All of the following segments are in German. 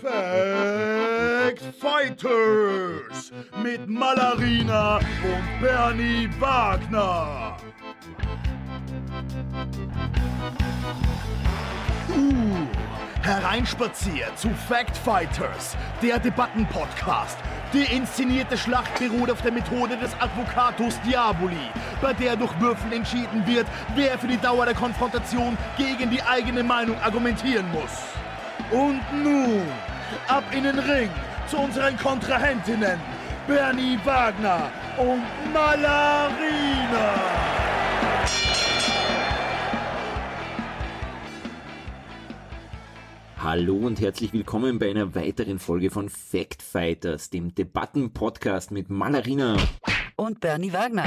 Fact Fighters mit Malarina und Bernie Wagner. Hereinspaziert zu Fact Fighters, der Debattenpodcast. Die inszenierte Schlacht beruht auf der Methode des Advocatus Diaboli, bei der durch Würfeln entschieden wird, wer für die Dauer der Konfrontation gegen die eigene Meinung argumentieren muss. Und nun, ab in den Ring zu unseren Kontrahentinnen, Bernie Wagner und Malarina. Hallo und herzlich willkommen bei einer weiteren Folge von Fact Fighters, dem Debattenpodcast mit Malarina und Bernie Wagner.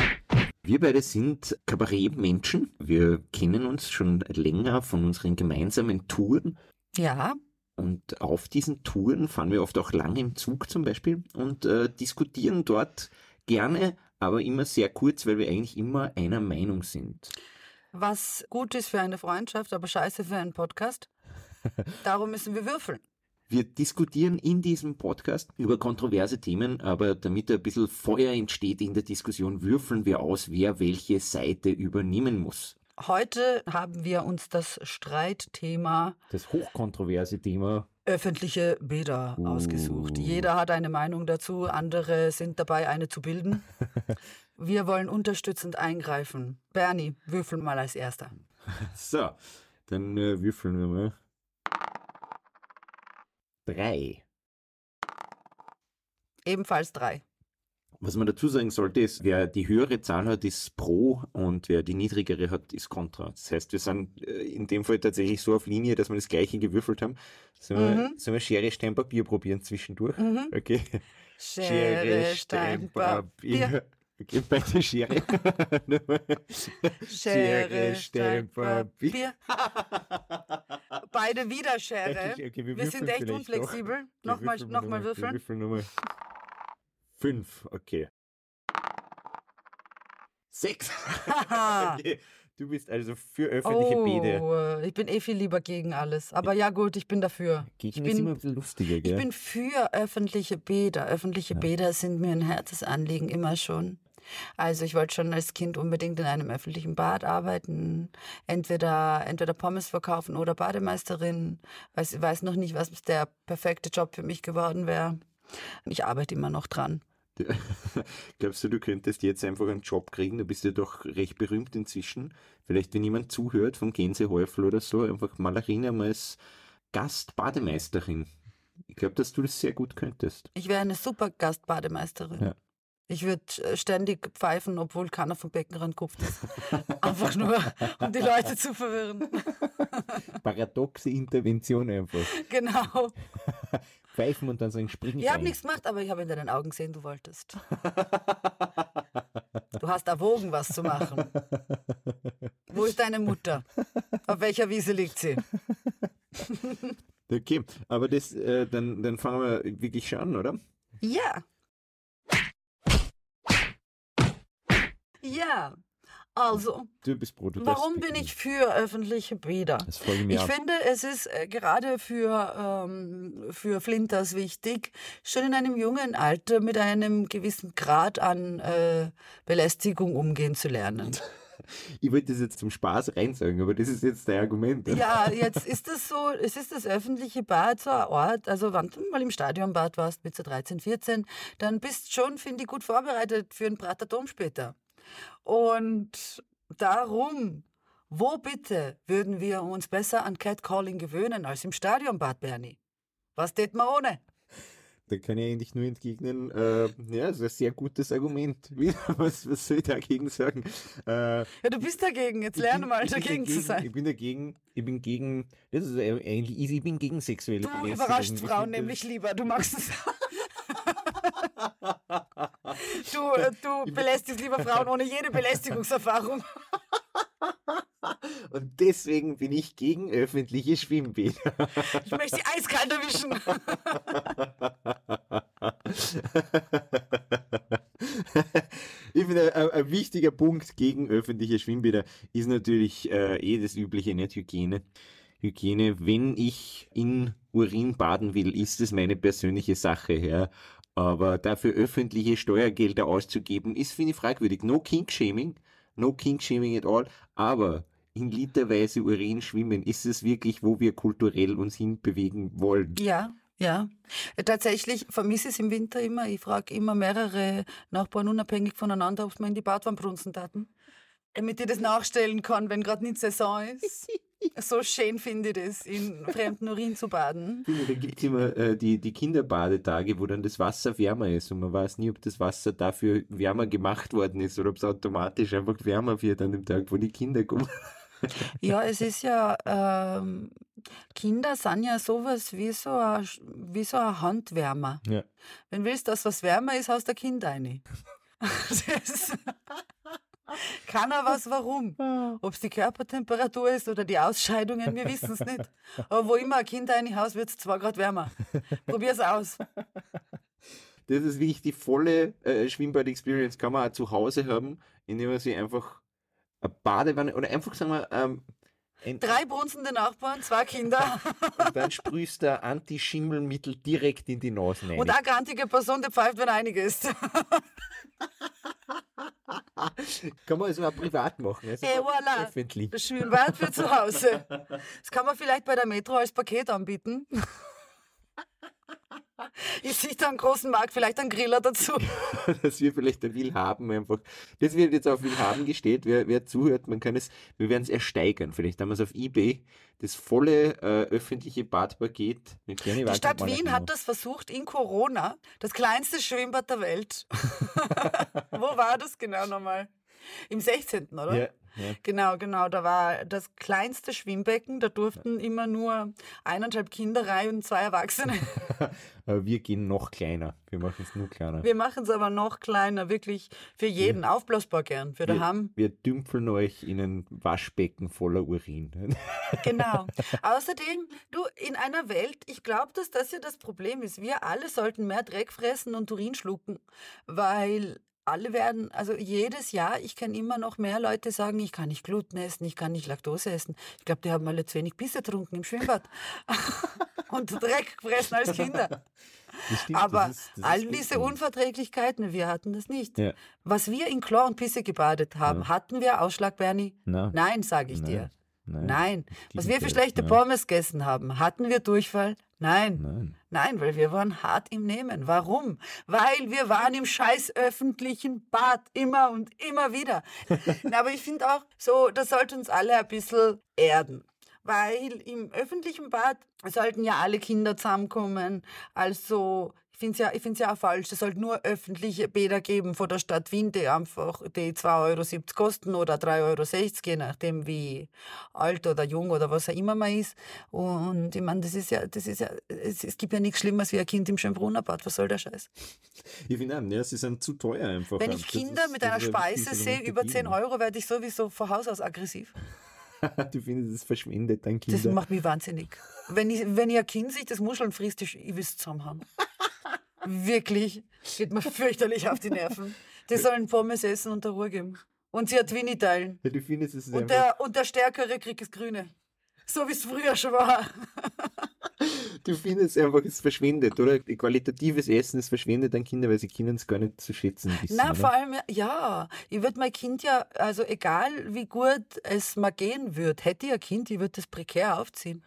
Wir beide sind Kabarettmenschen. Wir kennen uns schon länger von unseren gemeinsamen Touren. Ja. Und auf diesen Touren fahren wir oft auch lange im Zug zum Beispiel und äh, diskutieren dort gerne, aber immer sehr kurz, weil wir eigentlich immer einer Meinung sind. Was gut ist für eine Freundschaft, aber scheiße für einen Podcast. Darum müssen wir würfeln. Wir diskutieren in diesem Podcast über kontroverse Themen, aber damit ein bisschen Feuer entsteht in der Diskussion, würfeln wir aus, wer welche Seite übernehmen muss. Heute haben wir uns das Streitthema, das hochkontroverse Thema öffentliche Bäder uh. ausgesucht. Jeder hat eine Meinung dazu, andere sind dabei, eine zu bilden. wir wollen unterstützend eingreifen. Bernie, würfel mal als erster. So, dann äh, würfeln wir mal. Drei. Ebenfalls drei. Was man dazu sagen sollte, ist, wer die höhere Zahl hat, ist pro und wer die niedrigere hat, ist contra. Das heißt, wir sind äh, in dem Fall tatsächlich so auf Linie, dass wir das gleiche gewürfelt haben. Sollen, mhm. wir, sollen wir Schere, Stein, Papier probieren zwischendurch? Mhm. Okay. Schere, Stein, Papier. Okay, bei der Schere. Schere, Stein, Papier. Beide wieder Schere. Okay, okay, wir, wir sind echt unflexibel. Nochmal, nochmal würfeln. Wir würfeln nochmal. Fünf, okay. Sechs. okay. Du bist also für öffentliche oh, Bäder. Ich bin eh viel lieber gegen alles. Aber ja gut, ich bin dafür. Gegen ich bin, immer ein bisschen lustiger, gell? Ich bin für öffentliche Bäder. Öffentliche ja. Bäder sind mir ein Herzensanliegen immer schon. Also ich wollte schon als Kind unbedingt in einem öffentlichen Bad arbeiten, entweder, entweder Pommes verkaufen oder Bademeisterin. Weiß, weiß noch nicht, was der perfekte Job für mich geworden wäre. Ich arbeite immer noch dran. Glaubst du, du könntest jetzt einfach einen Job kriegen? Du bist ja doch recht berühmt inzwischen. Vielleicht, wenn jemand zuhört vom Gänsehäufel oder so, einfach Malerina mal als Gastbademeisterin. Ich glaube, dass du das sehr gut könntest. Ich wäre eine super Gastbademeisterin. Ja. Ich würde äh, ständig pfeifen, obwohl keiner vom Beckenrand ist. einfach nur, um die Leute zu verwirren. Paradoxe Intervention einfach. Genau. Pfeifen und dann sagen, springen. Ich habe nichts gemacht, aber ich habe in deinen Augen gesehen, du wolltest. Du hast erwogen, was zu machen. Wo ist deine Mutter? Auf welcher Wiese liegt sie? Okay, aber das, äh, dann, dann fangen wir wirklich schon an, oder? Ja. Ja. Also, du bist du warum bin ich für öffentliche Bäder? Das ich finde, es ist äh, gerade für, ähm, für Flinters wichtig, schon in einem jungen Alter mit einem gewissen Grad an äh, Belästigung umgehen zu lernen. Ich wollte das jetzt zum Spaß reinsagen, aber das ist jetzt dein Argument. Oder? Ja, jetzt ist das so, es ist das öffentliche Bad so ein Ort, also wenn du mal im Stadionbad warst mit so 13, 14, dann bist schon, finde ich, gut vorbereitet für einen Prater Dom später. Und darum, wo bitte würden wir uns besser an Catcalling gewöhnen als im Stadionbad, Bernie? Was tät man ohne? Da kann ich eigentlich nur entgegnen, äh, ja, das ist ein sehr gutes Argument. Was, was soll ich dagegen sagen? Äh, ja, du bist dagegen, jetzt lerne mal dagegen, dagegen, zu sein. Ich bin dagegen, ich bin gegen, das ist eigentlich easy, ich bin gegen sexuelle Du überraschst Frauen nämlich lieber, du magst es. du, äh, du belästigst lieber Frauen ohne jede Belästigungserfahrung. Und deswegen bin ich gegen öffentliche Schwimmbäder. Ich möchte sie eiskalt erwischen. Ich finde, ein, ein, wichtiger Punkt gegen öffentliche Schwimmbäder ist natürlich äh, eh das übliche, nicht Hygiene. Hygiene. Wenn ich in Urin baden will, ist es meine persönliche Sache, ja. Aber dafür öffentliche Steuergelder auszugeben, ist, finde ich, fragwürdig. No King-Shaming, no King-Shaming at all, aber in literweise Urin schwimmen, ist es wirklich, wo wir kulturell uns hinbewegen wollen? Ja, ja, tatsächlich vermisse ich es im Winter immer. Ich frage immer mehrere Nachbarn unabhängig voneinander, ob sie mir in die Badwanne brunzen taten, damit ich das nachstellen kann, wenn gerade nicht Saison ist. so schön finde ich das, in fremden Urin zu baden. Da gibt es immer äh, die, die Kinderbadetage, wo dann das Wasser wärmer ist und man weiß nie, ob das Wasser dafür wärmer gemacht worden ist oder ob es automatisch einfach wärmer wird an dem Tag, wo die Kinder kommen. Ja, es ist ja, ähm, Kinder sind ja sowas wie so ein, wie so ein Handwärmer. Ja. Wenn du willst, dass was wärmer ist, haust du ein Kind rein. Keiner weiß warum. Ob es die Körpertemperatur ist oder die Ausscheidungen, wir wissen es nicht. Aber wo immer ein Kind reinhaust, wird es zwei Grad wärmer. Probier's aus. Das ist wirklich die volle äh, Schwimmbad-Experience, kann man auch zu Hause haben, indem man sich einfach eine Badewanne oder einfach sagen wir, ähm, ein, Drei brunzende Nachbarn, zwei Kinder und dann sprühst du Anti-Schimmelmittel direkt in die Nase rein. und eine grantige Person, die pfeift, wenn einig ist. kann man also auch privat machen, also Et voilà. öffentlich. Das Schwimmbad für zu Hause. Das kann man vielleicht bei der Metro als Paket anbieten. Ich sehe da einen großen Markt, vielleicht einen Griller dazu. dass wir vielleicht ein Willhaben einfach, das wird jetzt auf Willhaben gestellt, wer, wer zuhört, man kann es, wir werden es ersteigern, vielleicht haben wir es auf Ebay, das volle äh, öffentliche Badpaket. Die Stadt Wien hat das versucht in Corona, das kleinste Schwimmbad der Welt. Wo war das genau nochmal? Im 16., oder? Ja, ja. Genau, genau. Da war das kleinste Schwimmbecken. Da durften immer nur eineinhalb Kinder rein und zwei Erwachsene. Aber wir gehen noch kleiner, wir machen es nur kleiner. Wir machen es aber noch kleiner, wirklich für jeden. Aufblasbar gern, für wir, daheim. wir dümpeln euch in ein Waschbecken voller Urin. Genau. Außerdem, du, in einer Welt, ich glaube, dass das ja das Problem ist. Wir alle sollten mehr Dreck fressen und Urin schlucken, weil alle werden, also jedes Jahr, ich kenne immer noch mehr Leute sagen, ich kann nicht Gluten essen, ich kann nicht Laktose essen. Ich glaube, die haben alle zu wenig Pisse getrunken im Schwimmbad und Dreck gefressen als Kinder. Stimmt, Aber das ist- das all diese. Unverträglichkeiten, wir hatten das nicht. Ja. Was wir in Chlor und Pisse gebadet haben, hatten wir Ausschlag, Bernie? Nein. Nein, sage ich Nein. dir. Nein. Nein. Was wir für schlechte ja. Pommes gegessen haben, hatten wir Durchfall? Nein. Nein. Nein, weil wir waren hart im Nehmen. Warum? Weil wir waren im scheiß öffentlichen Bad immer und immer wieder. Na, aber ich finde auch, so, das sollte uns alle ein bisschen erden. Weil im öffentlichen Bad sollten ja alle Kinder zusammenkommen. Also, ich finde es ja, ich find's ja auch falsch. Es sollte nur öffentliche Bäder geben von der Stadt Wien, die einfach die 2,70 Euro kosten oder 3,60 Euro, je nachdem wie alt oder jung oder was auch immer man ist. Und ich meine, das ist ja, das ist ja, es, es gibt ja nichts Schlimmeres wie ein Kind im Schönbrunner Bad. Was soll der Scheiß? Ich finde auch, ja, sie sind zu teuer einfach. Wenn Das ich Kinder ist- mit das einer ein Speise sehe über 10 untertrieben. Euro, werde ich sowieso von Haus aus aggressiv. du findest, es verschwendet dein Das Kinder. macht mich wahnsinnig. Wenn ich, wenn ein Kind sich das Muscheln frisst, ich, will es zusammenhauen. Wirklich. Geht mir fürchterlich auf die Nerven. Die sollen Pommes essen und der Ruhe geben. Und sie hat Winnie teilen. Ja, findest es ist Und der, und der Stärkere kriegt das Grüne. So wie es früher schon war. du findest einfach, es verschwindet, oder? Qualitatives Essen, es verschwindet an Kinder, weil sie können es gar nicht zu schätzen wissen. Na, vor allem, ja, ich würde mein Kind ja, also egal wie gut es mal gehen würde, hätte ich ein Kind, ich würde das prekär aufziehen.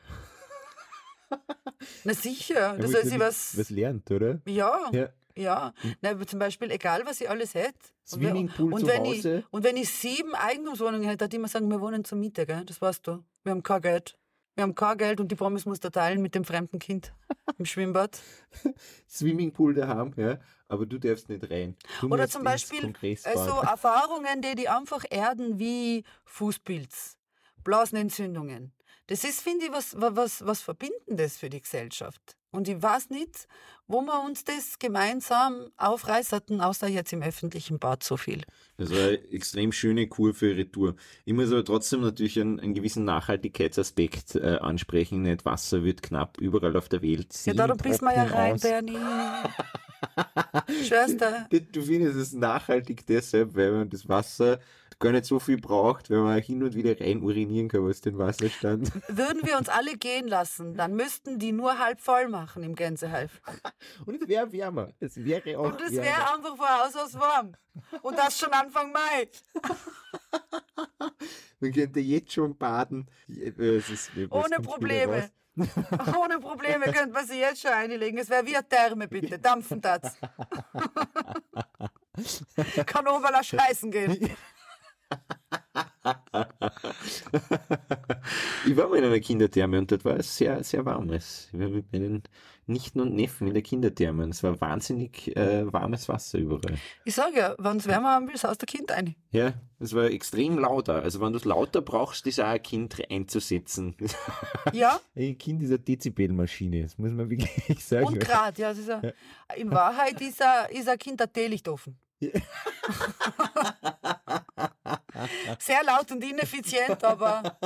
Na sicher, das soll sie was. was lernt, oder? Ja, Ja. ja. Na, aber zum Beispiel, egal was ich alles hätte. Swimmingpool und zu wenn Hause. Ich, und wenn ich sieben Eigentumswohnungen hätte, würde ich immer sagen, wir wohnen zur Miete, gell? das weißt du. Wir haben kein Geld. Wir haben kein Geld und die Pommes musst du teilen mit dem fremden Kind im Schwimmbad. Swimmingpool daheim, ja, aber du darfst nicht rein. Du Oder zum Beispiel so Erfahrungen, die die einfach erden, wie Fußpilz, Blasenentzündungen. Das ist, finde ich, was, wa- was, was Verbindendes für die Gesellschaft. Und ich weiß nicht, wo wir uns das gemeinsam aufreißerten, außer jetzt im öffentlichen Bad so viel. Das war eine extrem schöne Kur für Retour. Ich muss aber trotzdem natürlich einen, einen gewissen Nachhaltigkeitsaspekt äh, ansprechen. Nicht Wasser wird knapp überall auf der Welt. Ja, darum bist wir ja rein, aus. Bernie. Schwester. Du findest es nachhaltig deshalb, weil man das Wasser gar nicht so viel braucht, wenn man hin und wieder rein urinieren kann, was den Wasserstand. Würden wir uns alle gehen lassen, dann müssten die nur halb voll machen im Gänsehalf. Und es wäre wärmer. Es wäre auch Und es wäre einfach von Haus aus warm. Und das schon Anfang Mai. Man könnte jetzt schon baden. Äh, Es ist, Ohne Probleme. Ohne Probleme könnte man sich jetzt schon einlegen. Es wäre wie eine Therme, bitte. Dampfen das. Kann oberla scheißen gehen. Ich war mal in einer Kindertherme und dort war es sehr, sehr warmes. Ich war mit meinen Nichten und Neffen in der Kindertherme und es war wahnsinnig äh, warmes Wasser überall. Ich sage ja, wenn es wärmer haben willst, aus der Kind ein. Ja, es war extrem lauter. Also wenn du es lauter brauchst, ist auch ein Kind einzusetzen. Ja, Ein Kind ist eine Dezibelmaschine, das muss man wirklich sagen. und gerade. Ja, ist ja, in Wahrheit ist ein, ist ein Kind ein Teelicht offen. Sehr laut und ineffizient, aber,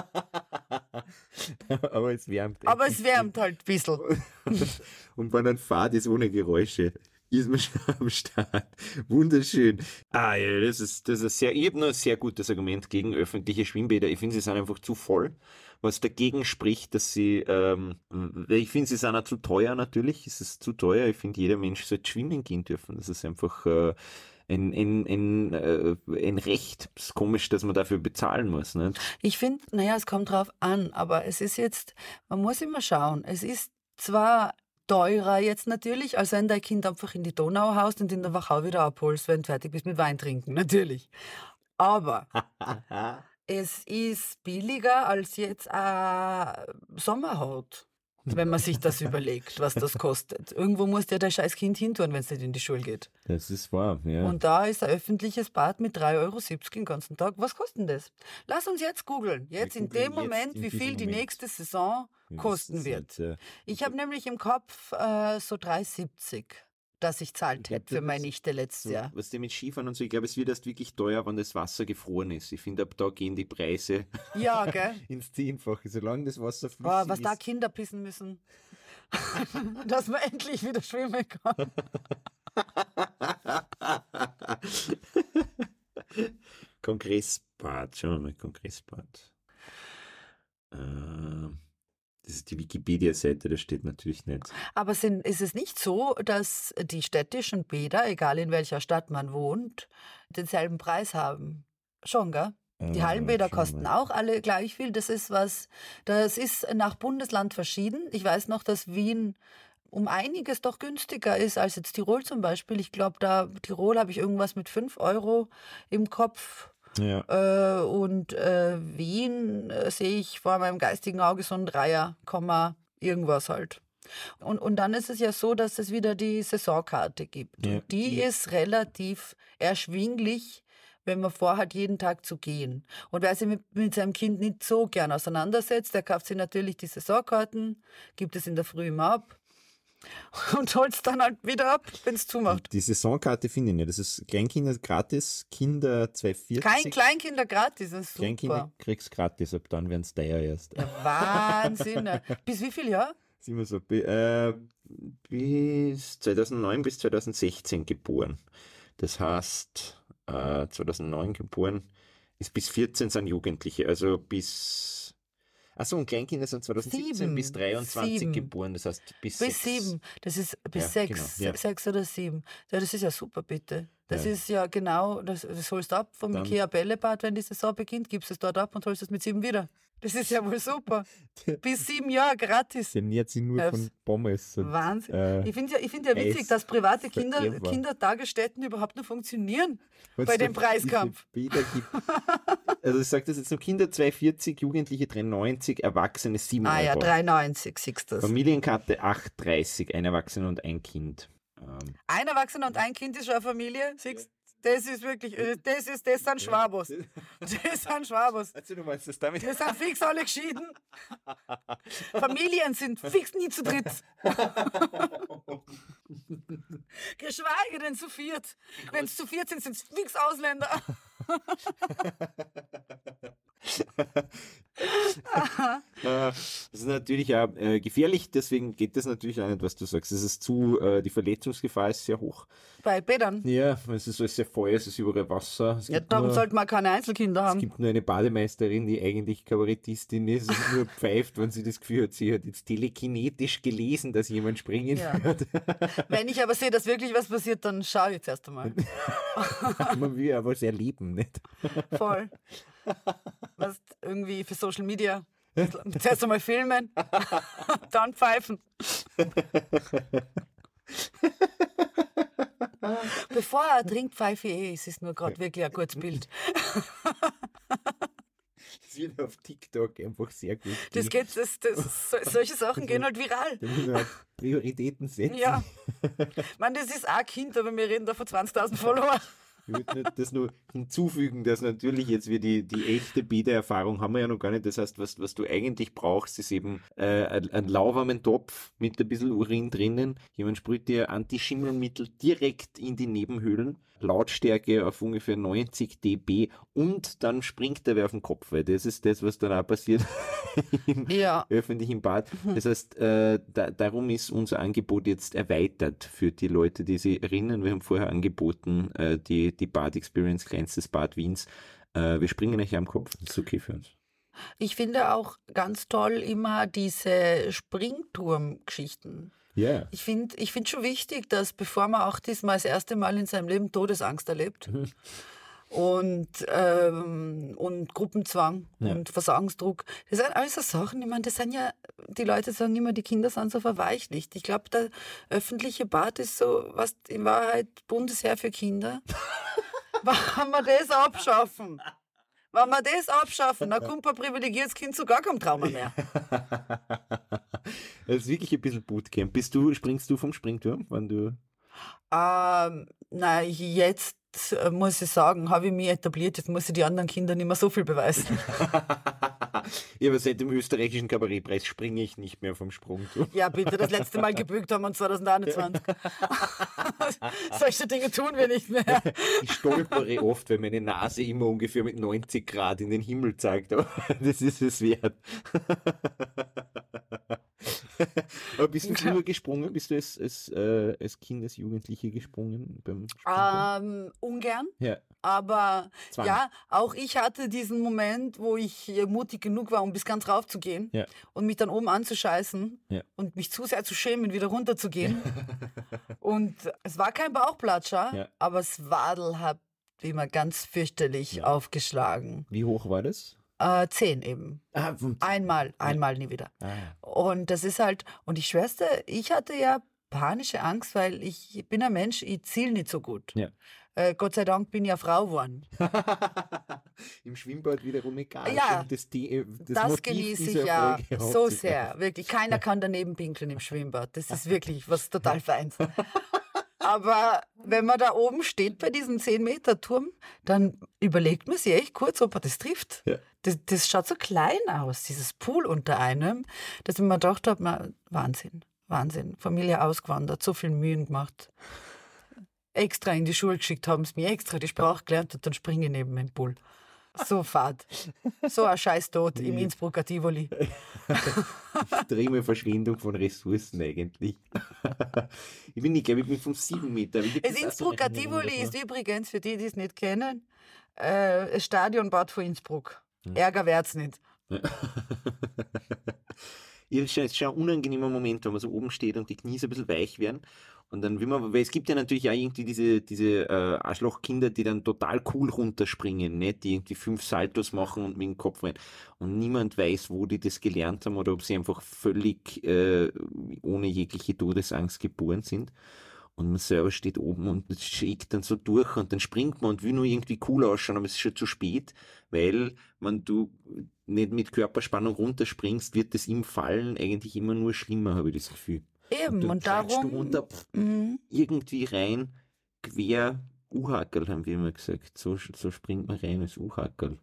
Aber es wärmt. aber es wärmt halt ein bisschen. Und wenn dann Fahrt ist ohne Geräusche, ist man schon am Start. Wunderschön. Ah ja, das ist, das ist sehr, ich habe nur ein sehr gutes Argument gegen öffentliche Schwimmbäder. Ich finde, sie sind einfach zu voll. Was dagegen spricht, dass sie, ähm, ich finde, sie sind auch zu teuer natürlich. Es ist zu teuer. Ich finde, jeder Mensch sollte schwimmen gehen dürfen. Das ist einfach äh, ein, ein, ein, äh, ein Recht. Es ist komisch, dass man dafür bezahlen muss. Nicht? Ich finde, naja, es kommt drauf an, aber es ist jetzt, man muss immer schauen. Es ist zwar teurer jetzt natürlich, als wenn dein Kind einfach in die Donau haust und in der Wachau wieder abholst, wenn du fertig bist mit Wein trinken, natürlich. Aber es ist billiger als jetzt ein Sommerhaut, wenn man sich das überlegt, was das kostet. Irgendwo muss ja der scheiß Kind hintun, wenn es nicht in die Schule geht. Das ist wahr, ja. Und da ist ein öffentliches Bad mit 3,70 Euro den ganzen Tag. Was kostet das? Lass uns jetzt googeln. Jetzt in googeln dem Moment, in wie viel die Moment. nächste Saison kosten wird. halt, äh, Ich habe nämlich im Kopf äh, so 3,70, dass ich zahlt hätte für meine Nichte letztes So, Jahr. was dem mit Skifahren und so, ich glaube, es wird erst wirklich teuer, wenn das Wasser gefroren ist. Ich finde, ab da gehen die Preise Ja, gell? ins Zehnfache, solange das Wasser flüssig Boah, was ist. da Kinder pissen müssen. dass man endlich wieder schwimmen kann. Kongressbad, schauen wir mal, Kongressbad. Äh, das ist die Wikipedia-Seite, da steht natürlich nicht. Aber sind, ist es nicht so, dass die städtischen Bäder, egal in welcher Stadt man wohnt, denselben Preis haben? Schon, gell? Die Äh, Hallenbäder kosten auch alle gleich viel. Das ist was, das ist nach Bundesland verschieden. Ich weiß noch, dass Wien um einiges doch günstiger ist als jetzt Tirol zum Beispiel. Ich glaube, da Tirol habe ich irgendwas mit 5 Euro im Kopf. Ja. Äh, und äh, Wien äh, sehe ich vor meinem geistigen Auge so ein Dreier, Komma, irgendwas halt. Und, und dann ist es ja so, dass es wieder die Saisonkarte gibt. Ja. Und die ist relativ erschwinglich, wenn man vorhat, jeden Tag zu gehen. Und wer sich mit, mit seinem Kind nicht so gern auseinandersetzt, der kauft sich natürlich die Saisonkarten, gibt es in der Früh immer ab und holt es dann halt wieder ab, wenn es zumacht. Die Saisonkarte finde ich nicht. Das ist Kleinkinder gratis, Kinder 240. Kein Kleinkinder gratis, das ist super. Kleinkinder kriegst gratis, ab dann werden es teuer erst. Ja, Wahnsinn. Bis wie viel Jahr? Sind wir so, äh, bis 2009 bis 2016 geboren. Das heißt, äh, 2009 geboren, ist bis 14 sind Jugendliche, also bis. Achso, und Kleinkinder sind 2017 Sieben. bis 23 Sieben. geboren, das heißt bis, Bis sechs. sieben. Das ist bis Ja, sechs. genau, ja. Sechs oder sieben. Ja, das ist ja super, bitte. Das Ja. ist ja genau, das, das holst du ab vom Dann- Ikea Bällebad, wenn die Saison beginnt, gibst es dort ab und holst es mit sieben wieder. Das ist ja wohl super. Bis sieben Jahre gratis. Nährt sich nur Ja, von Pommes. Und, Wahnsinn. äh, ich finde ja, ich find ja witzig, Eis dass private Kinder. Kindertagesstätten überhaupt nur funktionieren wenn's bei dem Preiskampf. Bäder gibt. also ich sage das jetzt nur Kinder 240, Jugendliche 390, Erwachsene 7 Ah ja, Euro. 3,90 siehst du das. Familienkarte 8,30, ein Erwachsener und ein Kind. Ähm, Ein Erwachsener und ein Kind ist schon eine Familie. Siehst das ist wirklich, äh, das ist, das sind Schwabos. Das sind Schwabos. also du meinst das damit? Wir sind fix alle geschieden. Familien sind fix nie zu dritt. Geschweige denn zu viert. Wenn es zu viert sind, sind es fix Ausländer. Äh, das ist natürlich auch äh, gefährlich, deswegen geht das natürlich auch nicht, was du sagst. Es ist zu, äh, die Verletzungsgefahr ist sehr hoch. Bei Bädern. Ja, es ist alles sehr Feuer, es ist überall Wasser. Es Ja, darum nur- sollte man keine Einzelkinder Es haben. gibt nur eine Bademeisterin, die eigentlich Kabarettistin ist und nur pfeift, wenn sie das Gefühl hat, sie hat jetzt telekinetisch gelesen, dass jemand springen Ja. wird. Wenn ich aber sehe, dass wirklich was passiert, dann schaue ich jetzt erst einmal. Man will aber sehr erleben, nicht? Voll. Was irgendwie für Social Media. Zuerst einmal filmen, dann pfeifen. Bevor er trinkt, pfeife ich eh. Es ist nur gerade wirklich ein kurzes Bild. Das wird auf TikTok einfach sehr gut. Das geht, das, das, so- solche Sachen gehen halt viral. Da muss man halt Prioritäten setzen. Ja. Ich meine, das ist auch Kind, aber wir reden da von 20.000 Follower. Ich würde das nur hinzufügen, dass natürlich jetzt wir die, die echte Bede-Erfahrung haben wir ja noch gar nicht. Das heißt, was, was du eigentlich brauchst, ist eben äh, ein, ein lauwarmen Topf mit ein bisschen Urin drinnen. Jemand sprüht dir Antischimmelmittel direkt in die Nebenhöhlen. Lautstärke auf ungefähr 90 dB und dann springt der wer auf den Kopf, weil das ist das, was dann auch passiert im Ja. öffentlichen Bad. Das heißt, äh, da, darum ist unser Angebot jetzt erweitert für die Leute, die sich erinnern. Wir haben vorher angeboten, äh, die, die Bad Experience, kleinstes Bad Wiens. Äh, wir springen euch am Kopf. Das ist okay für uns. Ich finde auch ganz toll immer diese Springturm-Geschichten. Ja. Ich finde ich find schon wichtig, dass bevor man auch diesmal das erste Mal in seinem Leben Todesangst erlebt und, ähm, und Gruppenzwang Ja. und Versagensdruck, das sind alles so Sachen, ich meine, das sind ja, die Leute sagen immer, die Kinder sind so verweichlicht. Ich glaube, der öffentliche Bad ist so, was in Wahrheit Bundesheer für Kinder. Wenn wir das abschaffen, wenn wir das abschaffen, dann kommt ein privilegiertes Kind zu gar keinem Trauma mehr. Das ist wirklich ein bisschen Bootcamp. Bist du, springst du vom Springturm, wenn du. Ähm, na, jetzt muss ich sagen, habe ich mich etabliert, jetzt muss ich die anderen Kinder nicht mehr so viel beweisen. ja, aber seit dem österreichischen Kabarettpreis springe ich nicht mehr vom Sprungturm. Ja, bitte, das letzte Mal gebückt haben wir uns 2021. Solche Dinge tun wir nicht mehr. Ich stolpere oft, weil meine Nase immer ungefähr mit 90 Grad in den Himmel zeigt. Aber das ist es wert. Aber bist du früher gesprungen? Bist du als, als, äh, als Kind, als Jugendliche gesprungen beim Sprungturm? Ähm, ungern, ja. aber Zwang. ja, auch ich hatte diesen Moment, wo ich äh, mutig genug war, um bis ganz rauf zu gehen Ja. und mich dann oben anzuscheißen Ja. und mich zu sehr zu schämen, wieder runter zu gehen. und es war kein Bauchplatscher, Ja. aber das Wadel hat immer ganz fürchterlich Ja. aufgeschlagen. Wie hoch war das? Äh, zehn eben. Ah, Einmal, einmal nie wieder. ah. Und das ist halt, und die Schwester, ich hatte ja panische Angst, weil ich bin ein Mensch, ich ziele nicht so gut. Ja. Äh, Gott sei Dank bin ich ja Frau geworden. Im Schwimmbad wiederum egal. Ja, das, die, das, Das, Motiv genieße ich ja so sehr. Wirklich, keiner kann daneben pinkeln im Schwimmbad. Das ist wirklich was total Feins. Aber wenn man da oben steht bei diesem 10-Meter-Turm, dann überlegt man sich echt kurz, ob er das trifft. Ja. Das, das schaut so klein aus, dieses Pool unter einem, dass ich mir gedacht habe, Wahnsinn, Wahnsinn. Familie ausgewandert, so viel Mühen gemacht. Extra in die Schule geschickt haben sie mir extra die Sprache gelernt und dann springe ich neben dem Pool. So fad. So ein scheiß Tod im Innsbrucker Tivoli. Extreme Verschwendung von Ressourcen eigentlich. ich bin nicht, glaube ich, bin vom 7 Meter. Das so Innsbrucker in Erinnerung, Tivoli ist übrigens, für die, die es nicht kennen, äh, ein Stadionbad von Innsbruck. Ärger wird's nicht. Ist schon- ist schon ein unangenehmer Moment, wenn man so oben steht und die Knie so ein bisschen weich werden. Und dann will man, weil es gibt ja natürlich auch irgendwie diese, diese äh, Arschlochkinder, die dann total cool runterspringen, nicht? die irgendwie fünf Saltos machen und mit dem Kopf rein. Und niemand weiß, wo die das gelernt haben oder ob sie einfach völlig äh, ohne jegliche Todesangst geboren sind. Und man selber steht oben und schlägt dann so durch und dann springt man und will nur irgendwie cool ausschauen, aber es ist schon zu spät, weil wenn du nicht mit Körperspannung runterspringst, wird es im Fallen eigentlich immer nur schlimmer, habe ich das Gefühl. Eben, und gleitst darum. du runter, pff, Mhm. irgendwie rein, quer U-Hackerl, haben wir immer gesagt. So, so springt man rein als U-Hackerl.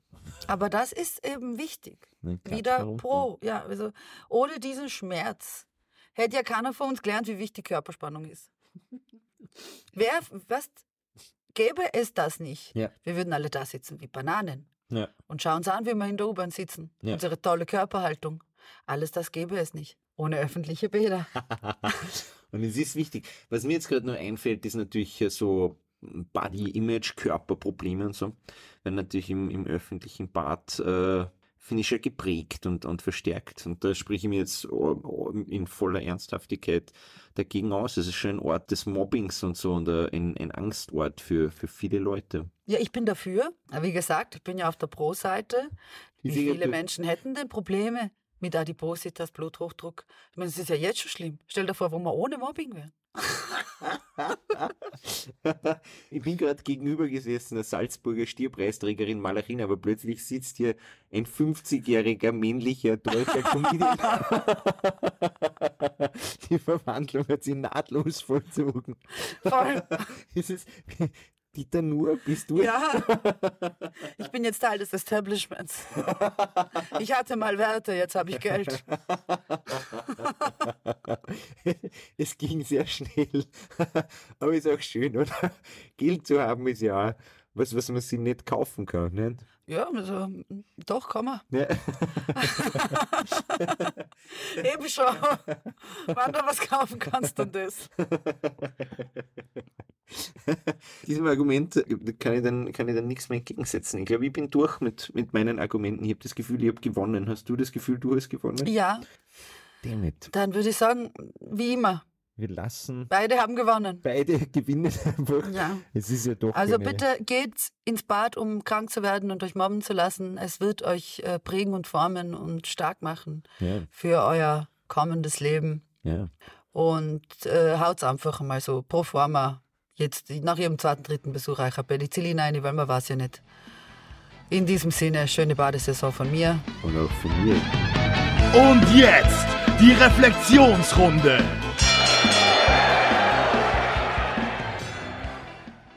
Aber das ist eben wichtig. Wieder pro. Ja, also ohne diesen Schmerz hätte ja keiner von uns gelernt, wie wichtig Körperspannung ist. Wer, was, gäbe es das nicht? Ja. Wir würden alle da sitzen wie Bananen. Ja. Und schauen Sie an, wie wir in der U-Bahn sitzen. Ja. Unsere tolle Körperhaltung. Alles das gäbe es nicht. Ohne öffentliche Bäder. Und es ist wichtig. Was mir jetzt gerade nur einfällt, ist natürlich so Body-Image, Körperprobleme und so. Weil natürlich im, im öffentlichen Bad äh, finde ich schon geprägt und, und verstärkt. Und da spreche ich mir jetzt in voller Ernsthaftigkeit dagegen aus. Es ist schon ein Ort des Mobbings und so und äh, ein, ein Angstort für, für viele Leute. Ja, ich bin dafür. Wie gesagt, ich bin ja auf der Pro-Seite. Wie Wie viele Menschen hätten denn Probleme mit Adipositas, Bluthochdruck? Ich meine, es ist ja jetzt schon schlimm. Stell dir vor, wo wir ohne Mobbing wären. ich bin gerade gegenüber gesessen, eine Salzburger Stierpreisträgerin Malerina, aber plötzlich sitzt hier ein 50-jähriger männlicher deutscher Comedian. Die Verwandlung hat sie nahtlos vollzogen. Voll. Ist es Dieter Nuhr, bist du? Ja, ich bin jetzt Teil des Establishments. Ich hatte mal Werte, jetzt habe ich Geld. es ging sehr schnell. Aber ist auch schön, oder? Geld zu haben ist ja auch was, was man sich nicht kaufen kann. Nicht? Ja, also, doch, komm mal. Ja. Eben schon. Wann du was kaufen kannst und das. Diesem Argument äh, kann ich dann, kann ich dann nichts mehr entgegensetzen. Ich glaube, ich bin durch mit, mit meinen Argumenten. Ich habe das Gefühl, ich habe gewonnen. Hast du das Gefühl, du hast gewonnen? Ja, Damn it. dann würde ich sagen, wie immer, Wir lassen beide haben gewonnen. beide gewinnen einfach. Ja. Es ist ja doch Also eine- bitte geht ins Bad, um krank zu werden und euch mobben zu lassen. Es wird euch äh, prägen und formen und stark machen Ja, für euer kommendes Leben. ja. Und äh, haut's einfach mal so pro forma jetzt nach ihrem zweiten, dritten Besuch euch ein Penicillin rein, weil man weiß ja nicht. In diesem Sinne, schöne Badesaison von mir. Und auch von mir. Und jetzt die Reflexionsrunde.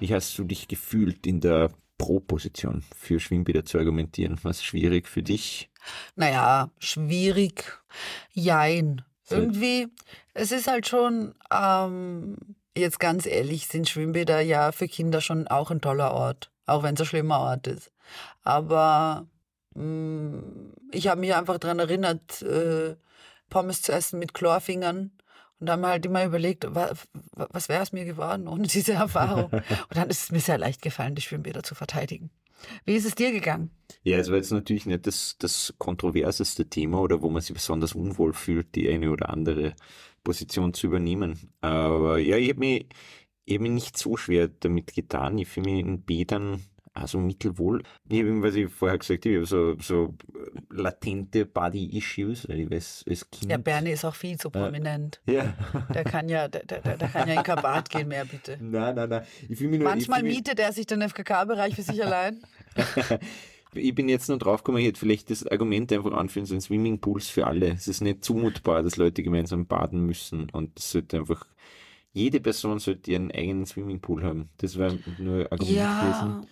Wie hast du dich gefühlt in der Pro-Position für Schwimmbäder zu argumentieren? Was ist schwierig für dich? Naja, schwierig. Jein. Irgendwie, es ist halt schon, ähm, jetzt ganz ehrlich, sind Schwimmbäder ja für Kinder schon auch ein toller Ort. Auch wenn es ein schlimmer Ort ist. Aber mh, ich habe mich einfach daran erinnert, äh, Pommes zu essen mit Chlorfingern. Und dann halt immer überlegt, wa, wa, was wäre aus mir geworden ohne diese Erfahrung. Und dann ist es mir sehr leicht gefallen, die Schwimmbäder zu verteidigen. Wie ist es dir gegangen? Ja, es war jetzt natürlich nicht das, das kontroverseste Thema oder wo man sich besonders unwohl fühlt, die eine oder andere Position zu übernehmen. Aber ja, ich habe mich, ich hab mich nicht so schwer damit getan. Ich fühle mich in Bädern also mittelwohl. Ich habe, was ich vorher gesagt habe, ich habe so, so latente Body-Issues, weil ich weiß, als Kind. Ja, Bernie ist auch viel zu prominent. Ja. Der kann ja, der, der, der kann ja in Kabat gehen, mehr bitte. Nein, nein, nein. Ich mich nur, Manchmal ich mietet er sich den FKK-Bereich für sich allein. Ich bin jetzt nur draufgekommen, ich hätte vielleicht das Argument einfach anführen sollen, Swimmingpools für alle. Es ist nicht zumutbar, dass Leute gemeinsam baden müssen und es sollte einfach, jede Person sollte ihren eigenen Swimmingpool haben. Das war nur ein Argument Ja, gewesen.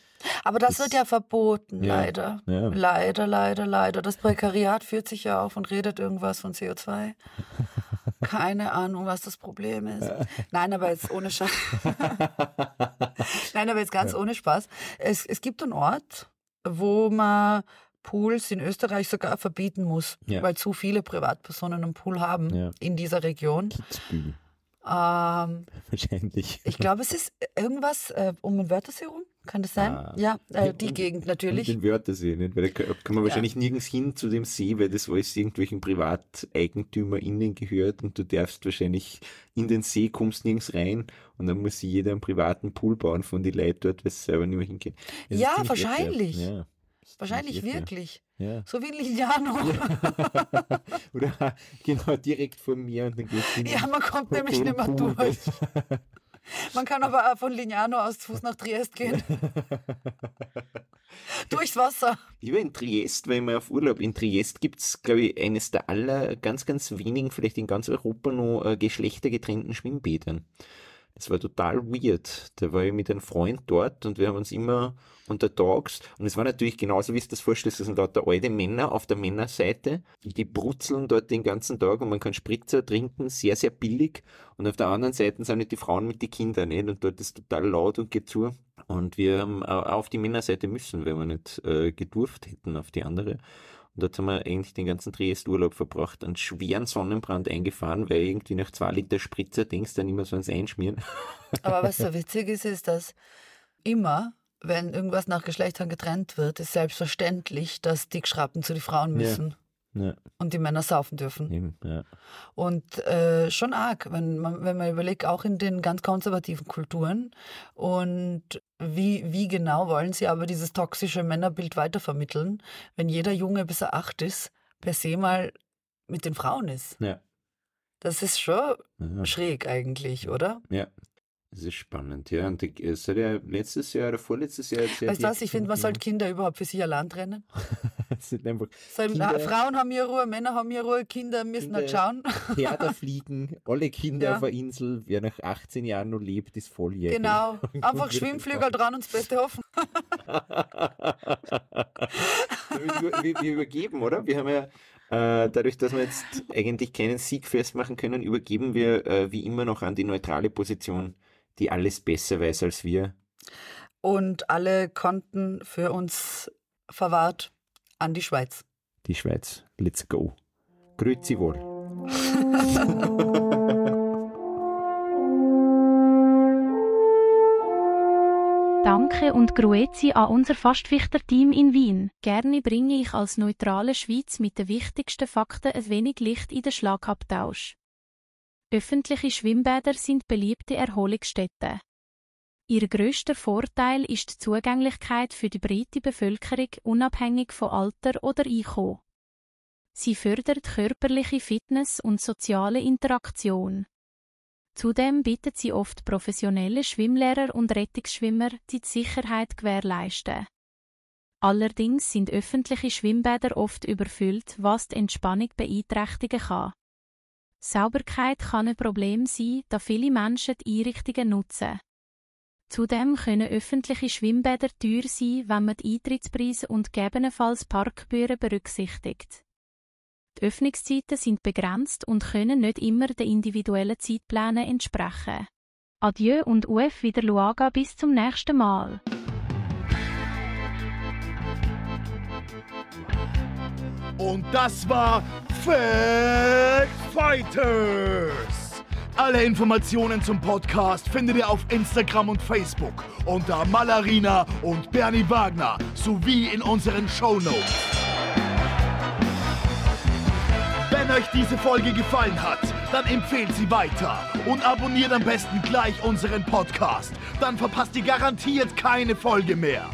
aber das, Das- wird ja verboten, Ja, leider. ja. Leider, leider, leider. Das Prekariat führt sich ja auf und redet irgendwas von CO2. Keine Ahnung, was das Problem ist. Nein, aber jetzt ohne Spaß. Nein, aber jetzt ganz ohne Spaß. Es, es gibt einen Ort, wo man Pools in Österreich sogar verbieten muss, Ja. weil zu viele Privatpersonen einen Pool haben Ja. in dieser Region. Kitzbühel, Ähm, wahrscheinlich. ich glaube, es ist irgendwas äh, um den Wörthersee rum. Kann das sein? Ah. Ja, äh, die Und- Gegend natürlich. den Wörthersee, nicht? Weil da kann man Ja. wahrscheinlich nirgends hin zu dem See, weil das alles irgendwelchen PrivateigentümerInnen gehört und du darfst wahrscheinlich in den See, kommst nirgends rein und dann muss sich jeder einen privaten Pool bauen von den Leuten dort, weil sie selber nicht mehr hingehen. Das Ja, wahrscheinlich. Ja, Wahrscheinlich wirklich. Ja. So wie in Lignano. Ja, Oder genau direkt vor mir und dann gehst du in den man kommt nämlich nicht mehr durch. Man kann aber auch von Lignano aus zu Fuß nach Triest gehen. Durchs Wasser. Ich war in Triest, war ich mal auf Urlaub. In Triest gibt es, glaube ich, eines der aller ganz, ganz wenigen, vielleicht in ganz Europa noch äh, geschlechtergetrennten Schwimmbädern. Das war total weird. Da war ich mit einem Freund dort und wir haben uns immer untertags und es war natürlich genauso, wie es das vorstellst, das sind lauter alte Männer auf der Männerseite, die brutzeln dort den ganzen Tag und man kann Spritzer trinken, sehr, sehr billig und auf der anderen Seite sind nicht die Frauen mit den Kindern nicht? und dort ist total laut und geht zu Und wir haben auf die Männerseite müssen, wenn wir nicht äh, gedurft hätten auf die andere. Und dort haben wir eigentlich den ganzen Triest-Urlaub verbracht, einen schweren Sonnenbrand eingefahren, weil irgendwie nach zwei Liter Spritzer denkst du dann immer so ans Einschmieren. Aber was so witzig ist, ist, dass immer, wenn irgendwas nach Geschlechtern getrennt wird, ist selbstverständlich, dass die Geschrappen zu den Frauen müssen. Ja. Ja, Und die Männer saufen dürfen. ja. Und äh, schon arg, wenn man, wenn man überlegt, auch in den ganz konservativen Kulturen. Und wie, wie genau wollen sie aber dieses toxische Männerbild weitervermitteln, wenn jeder Junge bis er acht ist, per se mal mit den Frauen ist? Ja. Das ist schon Ja. schräg eigentlich, oder? ja. Das ist spannend, ja. Und es hat ja letztes Jahr oder vorletztes Jahr ja Weißt du was, ich finde, man sollte Kinder überhaupt für sich allein trennen. Sind einfach So, Kinder- Frauen haben ihre Ruhe, Männer haben ihre Ruhe, Kinder müssen halt schauen. Theater fliegen, alle Kinder Ja. auf der Insel, wer nach 18 Jahren noch lebt, ist volljährig. Genau, einfach Schwimmflügel dran und das Beste hoffen. wir, wir, wir übergeben, oder? Wir haben ja, äh, dadurch, dass wir jetzt eigentlich keinen Sieg festmachen können, übergeben wir äh, wie immer noch an die neutrale Position, die alles besser weiß als wir. Und alle Konten für uns verwahrt an die Schweiz. Die Schweiz. Let's go. Grüezi wohl. Danke und Grüezi an unser Fastwichter-Team in Wien. Gerne bringe ich als neutrale Schweiz mit den wichtigsten Fakten ein wenig Licht in den Schlagabtausch. Öffentliche Schwimmbäder sind beliebte Erholungsstätten. Ihr grösster Vorteil ist die Zugänglichkeit für die breite Bevölkerung unabhängig von Alter oder Einkommen. Sie fördert körperliche Fitness und soziale Interaktion. Zudem bietet sie oft professionelle Schwimmlehrer und Rettungsschwimmer, die die Sicherheit gewährleisten. Allerdings sind öffentliche Schwimmbäder oft überfüllt, was die Entspannung beeinträchtigen kann. Sauberkeit kann ein Problem sein, da viele Menschen die Einrichtungen nutzen. Zudem können öffentliche Schwimmbäder teuer sein, wenn man die Eintrittspreise und gegebenenfalls Parkgebühren berücksichtigt. Die Öffnungszeiten sind begrenzt und können nicht immer den individuellen Zeitplänen entsprechen. Adieu und UF wieder Luaga bis zum nächsten Mal. Und das war Fact Fighters. Alle Informationen zum Podcast findet ihr auf Instagram und Facebook unter Malarina und Bernie Wagner sowie in unseren Shownotes. Wenn euch diese Folge gefallen hat, dann empfehlt sie weiter und abonniert am besten gleich unseren Podcast. Dann verpasst ihr garantiert keine Folge mehr.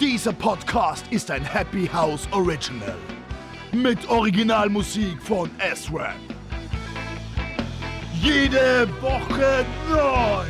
Dieser Podcast ist ein Happy House Original. Mit Originalmusik von S-Rap. Jede Woche neu.